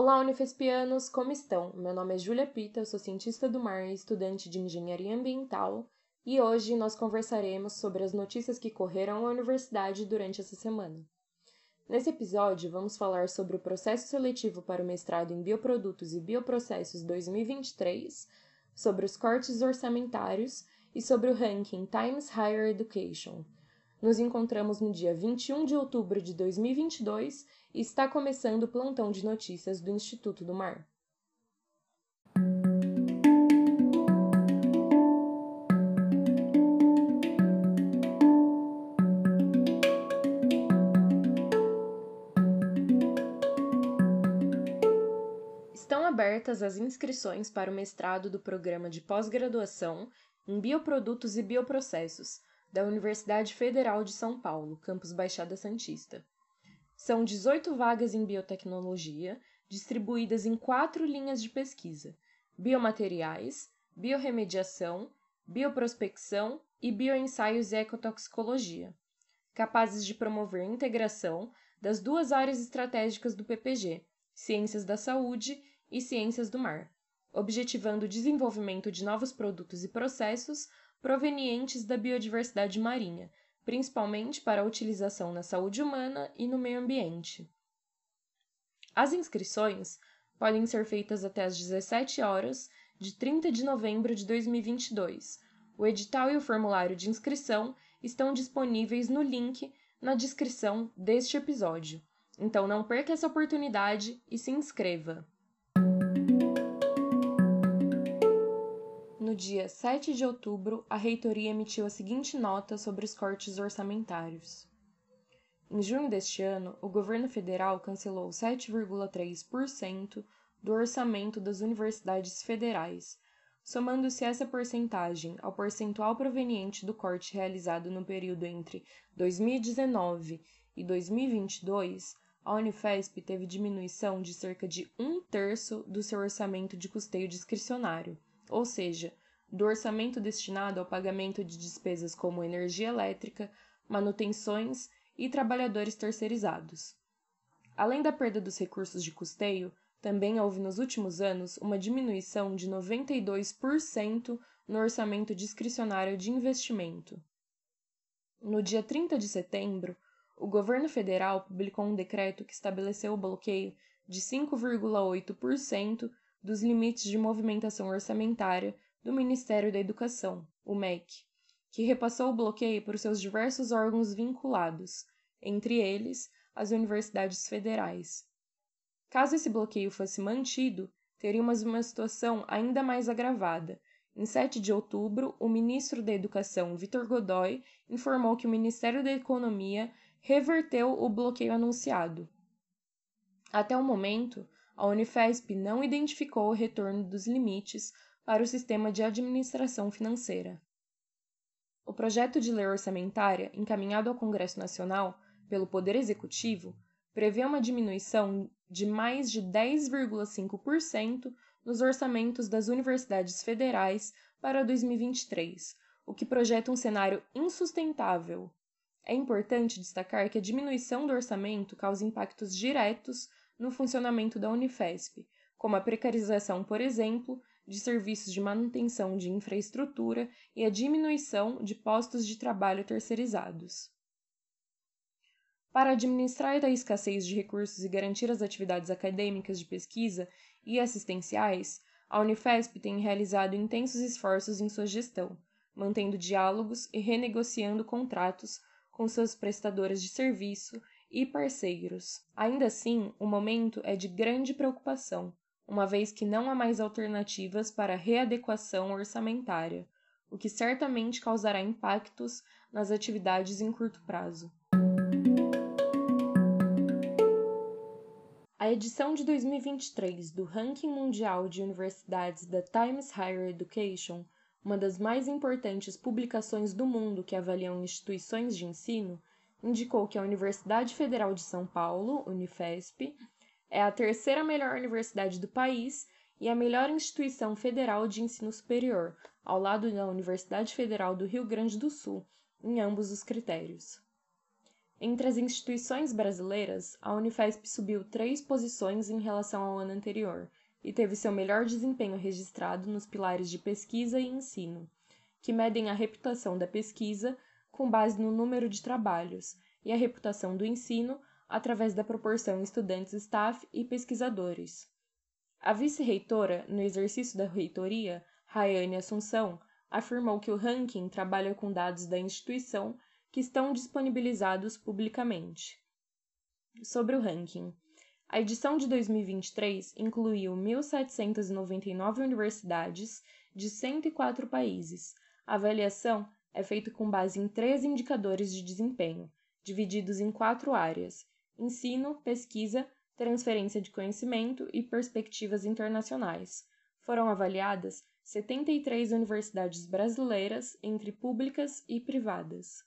Olá, Unifespianos, como estão? Meu nome é Júlia Pita, eu sou cientista do mar e estudante de engenharia ambiental, e hoje nós conversaremos sobre as notícias que correram à universidade durante essa semana. Nesse episódio, vamos falar sobre o processo seletivo para o mestrado em Bioprodutos e Bioprocessos 2023, sobre os cortes orçamentários e sobre o ranking Times Higher Education. Nos encontramos no dia 21 de outubro de 2022 e está começando o plantão de notícias do Instituto do Mar. Estão abertas as inscrições para o mestrado do programa de pós-graduação em Bioprodutos e Bioprocessos da Universidade Federal de São Paulo, campus Baixada Santista. São 18 vagas em biotecnologia, distribuídas em quatro linhas de pesquisa: biomateriais, biorremediação, bioprospecção e bioensaios e ecotoxicologia, capazes de promover a integração das duas áreas estratégicas do PPG, ciências da saúde e ciências do mar, objetivando o desenvolvimento de novos produtos e processos provenientes da biodiversidade marinha, principalmente para a utilização na saúde humana e no meio ambiente. As inscrições podem ser feitas até às 17 horas de 30 de novembro de 2022. O edital e o formulário de inscrição estão disponíveis no link na descrição deste episódio. Então não perca essa oportunidade e se inscreva! No dia 7 de outubro, a reitoria emitiu a seguinte nota sobre os cortes orçamentários. Em junho deste ano, o governo federal cancelou 7,3% do orçamento das universidades federais, somando-se essa porcentagem ao percentual proveniente do corte realizado no período entre 2019 e 2022, a Unifesp teve diminuição de cerca de um terço do seu orçamento de custeio discricionário, ou seja, do orçamento destinado ao pagamento de despesas como energia elétrica, manutenções e trabalhadores terceirizados. Além da perda dos recursos de custeio, também houve nos últimos anos uma diminuição de 92% no orçamento discricionário de investimento. No dia 30 de setembro, o governo federal publicou um decreto que estabeleceu o bloqueio de 5,8% dos limites de movimentação orçamentária do Ministério da Educação, o MEC, que repassou o bloqueio para os seus diversos órgãos vinculados, entre eles as universidades federais. Caso esse bloqueio fosse mantido, teríamos uma situação ainda mais agravada. Em 7 de outubro, o ministro da Educação, Vitor Godoy, informou que o Ministério da Economia reverteu o bloqueio anunciado. Até o momento, a Unifesp não identificou o retorno dos limites para o sistema de administração financeira. O projeto de lei orçamentária, encaminhado ao Congresso Nacional pelo Poder Executivo, prevê uma diminuição de mais de 10,5% nos orçamentos das universidades federais para 2023, o que projeta um cenário insustentável. É importante destacar que a diminuição do orçamento causa impactos diretos no funcionamento da Unifesp, como a precarização, por exemplo, de serviços de manutenção de infraestrutura e a diminuição de postos de trabalho terceirizados. Para administrar a escassez de recursos e garantir as atividades acadêmicas de pesquisa e assistenciais, a Unifesp tem realizado intensos esforços em sua gestão, mantendo diálogos e renegociando contratos com seus prestadores de serviço e parceiros. Ainda assim, o momento é de grande preocupação, uma vez que não há mais alternativas para readequação orçamentária, o que certamente causará impactos nas atividades em curto prazo. A edição de 2023 do Ranking Mundial de Universidades da Times Higher Education, uma das mais importantes publicações do mundo que avaliam instituições de ensino, indicou que a Universidade Federal de São Paulo, Unifesp, é a terceira melhor universidade do país e a melhor instituição federal de ensino superior, ao lado da Universidade Federal do Rio Grande do Sul, em ambos os critérios. Entre as instituições brasileiras, a Unifesp subiu três posições em relação ao ano anterior e teve seu melhor desempenho registrado nos pilares de pesquisa e ensino, que medem a reputação da pesquisa com base no número de trabalhos e a reputação do ensino através da proporção estudantes-staff e pesquisadores. A vice-reitora, no exercício da reitoria, Rayane Assunção, afirmou que o ranking trabalha com dados da instituição que estão disponibilizados publicamente. Sobre o ranking. A edição de 2023 incluiu 1.799 universidades de 104 países. A avaliação é feita com base em três indicadores de desempenho, divididos em quatro áreas: ensino, pesquisa, transferência de conhecimento e perspectivas internacionais. Foram avaliadas 73 universidades brasileiras, entre públicas e privadas.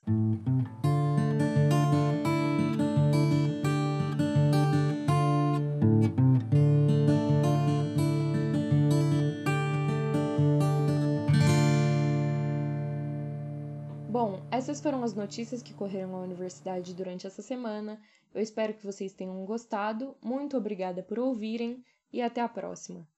Bom, essas foram as notícias que correram à universidade durante essa semana. Eu espero que vocês tenham gostado. Muito obrigada por ouvirem e até a próxima.